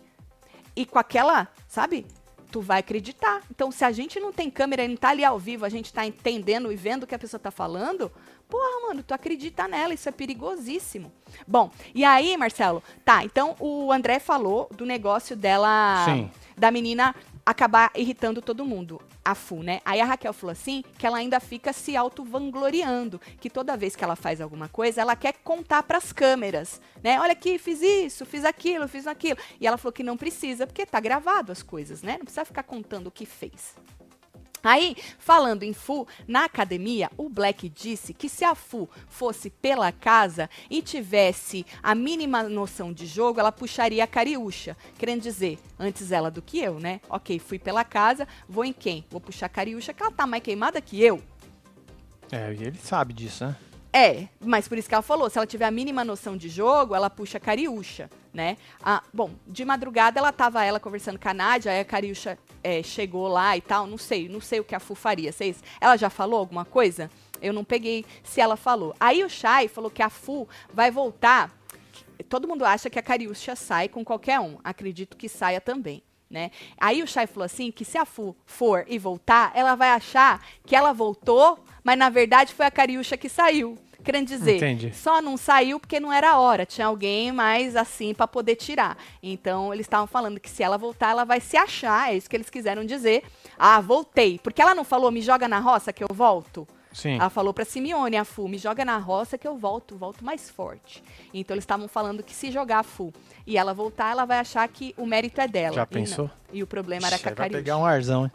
E com aquela, sabe? Tu vai acreditar. Então, se a gente não tem câmera e não tá ali ao vivo, a gente tá entendendo e vendo o que a pessoa tá falando, porra, mano, tu acredita nela, isso é perigosíssimo. Bom, e aí, Marcelo, tá, então o André falou do negócio dela, Sim. da menina acabar irritando todo mundo, a Fu, né? Aí a Raquel falou assim que ela ainda fica se auto-vangloriando, que toda vez que ela faz alguma coisa, ela quer contar para as câmeras, né? Olha aqui, fiz isso, fiz aquilo, fiz aquilo. E ela falou que não precisa, porque tá gravado as coisas, né? Não precisa ficar contando o que fez. Aí, falando em Fu, na academia, o Black disse que se a Fu fosse pela casa e tivesse a mínima noção de jogo, ela puxaria a Cariúcha. Querendo dizer, antes ela do que eu, né? Ok, fui pela casa, vou em quem? Vou puxar a Cariúcha, que ela tá mais queimada que eu. É, e ele sabe disso, né? É, mas por isso que ela falou, se ela tiver a mínima noção de jogo, ela puxa a Cariúcha, né? Ah, bom, de madrugada ela tava ela conversando com a Nádia, aí a Cariúcha é, chegou lá e tal, não sei, não sei o que a Fu faria. Vocês, ela já falou alguma coisa? Eu não peguei se ela falou. Aí o Shai falou que a Fu vai voltar. Todo mundo acha que a Cariúcha sai com qualquer um. Acredito que saia também. Né? Aí o Shai falou assim que se a Fu for e voltar, ela vai achar que ela voltou, mas na verdade foi a Cariúcha que saiu. Querendo dizer, Entendi. só não saiu porque não era hora, tinha alguém mais assim para poder tirar. Então eles estavam falando que se ela voltar, ela vai se achar, é isso que eles quiseram dizer. Ah, voltei. Porque ela não falou, me joga na roça que eu volto? Sim. Ela falou para Simeone, a Fu, me joga na roça que eu volto, volto mais forte. Então eles estavam falando que se jogar a Fu e ela voltar, ela vai achar que o mérito é dela. Já pensou? E, e o problema era com a Vai pegar um arzão, hein?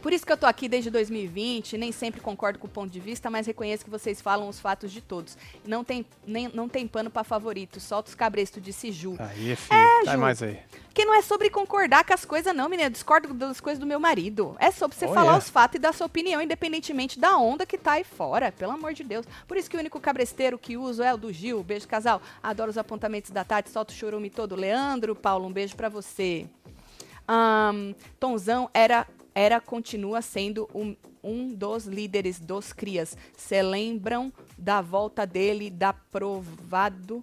Por isso que eu tô aqui desde 2020, nem sempre concordo com o ponto de vista, mas reconheço que vocês falam os fatos de todos. Não tem, nem, não tem pano para favorito, solta os cabrestos, disse Ju. Aí, filho, é, Ju, mais aí. Que não é sobre concordar com as coisas, não, menina. Eu discordo das coisas do meu marido. É sobre você oh, falar yeah. os fatos e dar sua opinião, independentemente da onda que tá aí fora. Pelo amor de Deus. Por isso que o único cabresteiro que uso é o do Gil. Beijo, casal. Adoro os apontamentos da Tati. Solta o chorume todo. Leandro, Paulo, um beijo para você. Um, Tonzão era era continua sendo um, um dos líderes dos crias. Se lembram da volta dele da provado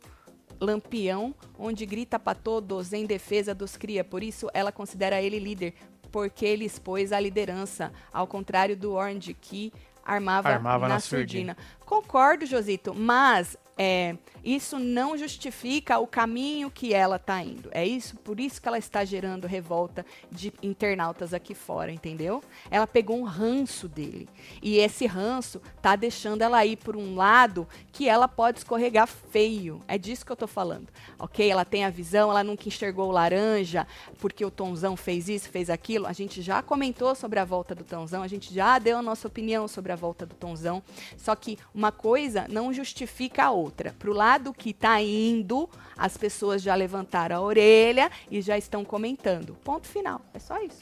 Lampião, onde grita para todos em defesa dos cria. Por isso ela considera ele líder, porque ele expôs a liderança, ao contrário do Orange que armava, armava na, na surdina. surdina. Concordo, Josito, mas é, isso não justifica o caminho que ela está indo. É isso, por isso que ela está gerando revolta de internautas aqui fora, entendeu? Ela pegou um ranço dele. E esse ranço tá deixando ela ir por um lado que ela pode escorregar feio. É disso que eu tô falando. OK? Ela tem a visão, ela nunca enxergou o laranja porque o Tonzão fez isso, fez aquilo. A gente já comentou sobre a volta do Tonzão, a gente já deu a nossa opinião sobre a volta do Tonzão. Só que uma coisa não justifica a outra. Pro lado que está indo, as pessoas já levantaram a orelha e já estão comentando. Ponto final. É só isso.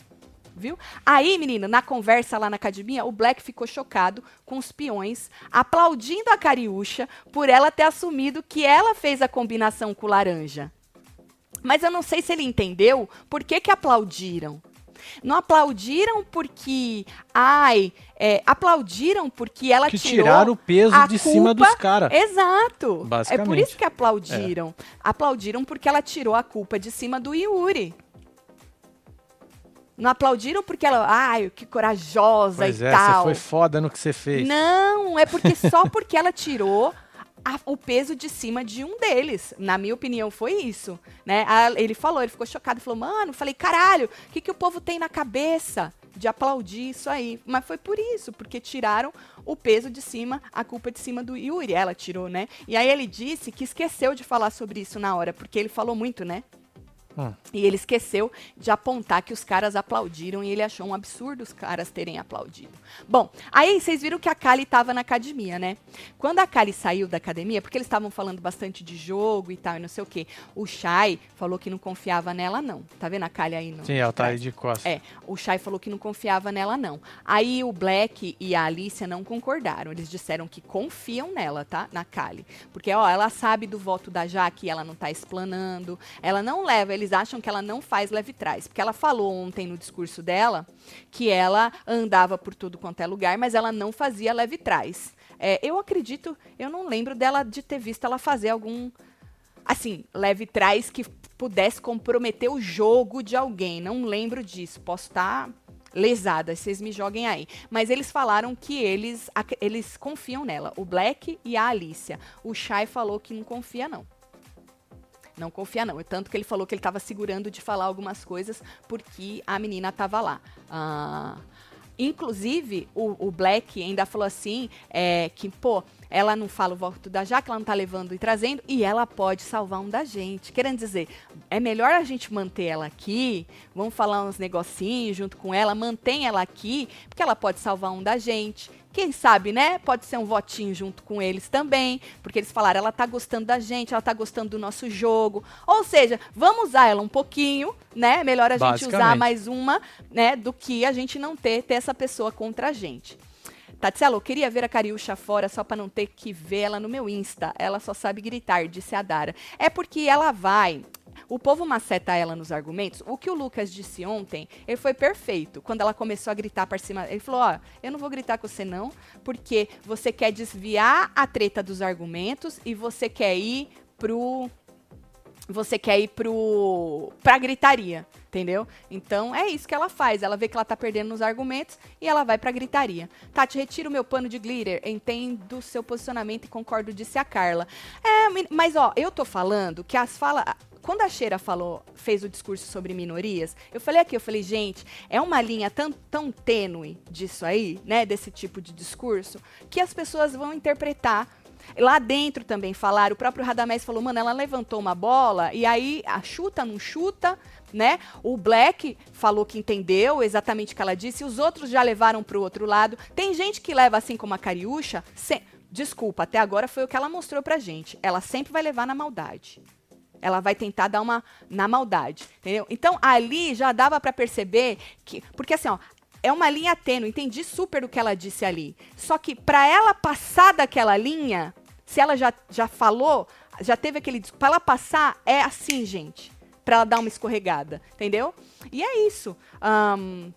Viu? Aí, menina, na conversa lá na academia, o Black ficou chocado com os peões, aplaudindo a Cariúcha por ela ter assumido que ela fez a combinação com o laranja. Mas eu não sei se ele entendeu por que, que aplaudiram. Não aplaudiram porque, ai, é, aplaudiram porque ela que tirou tiraram o peso de culpa, cima dos caras. Exato. É por isso que aplaudiram. É. Aplaudiram porque ela tirou a culpa de cima do Yuri. Não aplaudiram porque ela, ai, que corajosa pois e é, tal. Você foi foda no que você fez. Não, é porque só porque ela tirou a, o peso de cima de um deles. Na minha opinião, foi isso. Né? A, ele falou, ele ficou chocado, falou, mano, falei, caralho, o que, que o povo tem na cabeça de aplaudir isso aí? Mas foi por isso, porque tiraram o peso de cima, a culpa de cima do Yuri. Ela tirou, né? E aí ele disse que esqueceu de falar sobre isso na hora, porque ele falou muito, né? Hum. E ele esqueceu de apontar que os caras aplaudiram e ele achou um absurdo os caras terem aplaudido. Bom, aí vocês viram que a Kali estava na academia, né? Quando a Kali saiu da academia, porque eles estavam falando bastante de jogo e tal, e não sei o quê, o Shai falou que não confiava nela, não. Tá vendo a Kali aí? No, Sim, ela tá aí de costas. É, o Shai falou que não confiava nela, não. Aí o Black e a Alicia não concordaram. Eles disseram que confiam nela, tá? Na Kali. Porque, ó, ela sabe do voto da Jaque, ela não tá explanando, ela não leva, eles acham que ela não faz leve trás. Porque ela falou ontem no discurso dela que ela andava por tudo quanto é lugar, mas ela não fazia leve trás. É, eu acredito, eu não lembro dela de ter visto ela fazer algum assim, leve trás que pudesse comprometer o jogo de alguém. Não lembro disso. Posso estar tá lesada, vocês me joguem aí. Mas eles falaram que eles, eles confiam nela, o Black e a Alicia. O Shai falou que não confia, não. Não confia, não. Tanto que ele falou que ele estava segurando de falar algumas coisas porque a menina estava lá. Ah, inclusive, o, o, Black ainda falou assim: é, que, pô, ela não fala o voto da Jaque, ela não tá levando e trazendo, e ela pode salvar um da gente. Querendo dizer, é melhor a gente manter ela aqui, vamos falar uns negocinhos junto com ela, mantém ela aqui, porque ela pode salvar um da gente. Quem sabe, né? Pode ser um votinho junto com eles também, porque eles falaram, ela tá gostando da gente, ela tá gostando do nosso jogo. Ou seja, vamos usar ela um pouquinho, né? Melhor a gente usar mais uma, né, do que a gente não ter ter essa pessoa contra a gente. Tatselo, queria ver a Cariúcha fora só para não ter que ver ela no meu Insta. Ela só sabe gritar, disse a Dara. É porque ela vai. O povo maceta ela nos argumentos. O que o Lucas disse ontem, ele foi perfeito. Quando ela começou a gritar para cima, ele falou: Ó, eu não vou gritar com você não, porque você quer desviar a treta dos argumentos e você quer ir pro você quer ir pro pra gritaria, entendeu? Então é isso que ela faz. Ela vê que ela tá perdendo nos argumentos e ela vai pra gritaria. Tati, retira o meu pano de glitter. Entendo seu posicionamento e concordo, disse a Carla. É, mas ó, eu tô falando que as falas quando a Cheira falou, fez o discurso sobre minorias, eu falei aqui, eu falei, gente, é uma linha tão, tão tênue disso aí, né, desse tipo de discurso, que as pessoas vão interpretar Lá dentro também falaram, o próprio Radamés falou, mano, ela levantou uma bola e aí a chuta, não chuta, né? O Black falou que entendeu exatamente o que ela disse, os outros já levaram para o outro lado. Tem gente que leva assim como a Cariúcha, se... desculpa, até agora foi o que ela mostrou pra gente. Ela sempre vai levar na maldade. Ela vai tentar dar uma na maldade, entendeu? Então ali já dava para perceber que, porque assim, ó, é uma linha tênue, entendi super o que ela disse ali. Só que para ela passar daquela linha, se ela já, já falou, já teve aquele. Para ela passar, é assim, gente. Para ela dar uma escorregada, entendeu? E é isso. Um,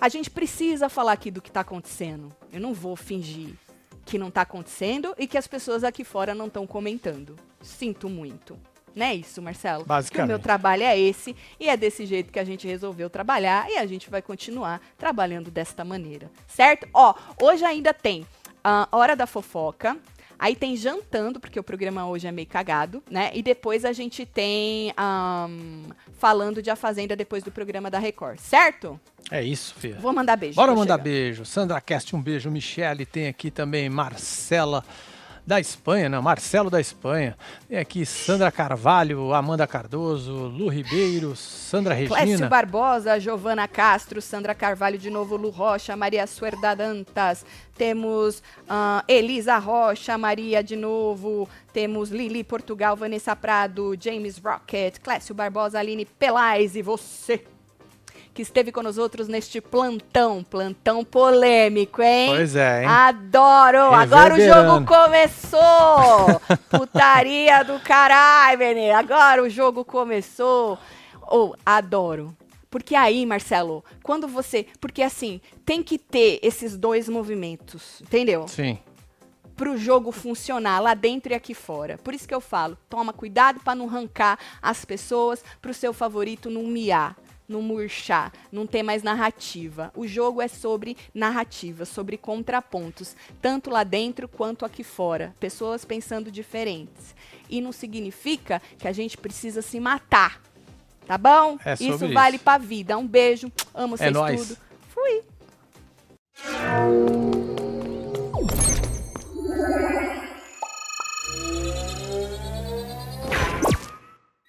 a gente precisa falar aqui do que está acontecendo. Eu não vou fingir que não está acontecendo e que as pessoas aqui fora não estão comentando. Sinto muito. Não é isso, Marcelo? Basicamente. o meu trabalho é esse e é desse jeito que a gente resolveu trabalhar e a gente vai continuar trabalhando desta maneira, certo? Ó, hoje ainda tem a Hora da Fofoca, Aí tem jantando, porque o programa hoje é meio cagado, né? E depois a gente tem um, falando de A Fazenda depois do programa da Record, certo? É isso, filha. Vou mandar beijo. Bora mandar chegar. beijo. Sandra Cast, um beijo. Michele, tem aqui também Marcela da Espanha, né? Marcelo da Espanha. Tem aqui Sandra Carvalho, Amanda Cardoso, Lu Ribeiro, Sandra Regina. Clécio Barbosa, Giovana Castro, Sandra Carvalho de novo, Lu Rocha, Maria Suerda Dantas. Temos uh, Elisa Rocha, Maria de novo. Temos Lili Portugal, Vanessa Prado, James Rocket, Clécio Barbosa, Aline Pelais e você que esteve com nós outros neste plantão, plantão polêmico, hein? Pois é, hein? Adoro! Agora o jogo começou! Putaria do caralho, menino! Agora o jogo começou! Oh, adoro. Porque aí, Marcelo, quando você. Porque assim, tem que ter esses dois movimentos, entendeu? Sim para o jogo funcionar lá dentro e aqui fora. Por isso que eu falo, toma cuidado para não arrancar as pessoas para o seu favorito não miar não murchar, não ter mais narrativa. O jogo é sobre narrativa, sobre contrapontos, tanto lá dentro quanto aqui fora. Pessoas pensando diferentes. E não significa que a gente precisa se matar. Tá bom? É isso, isso vale pra vida. Um beijo. Amo é vocês é nóis. tudo. Fui.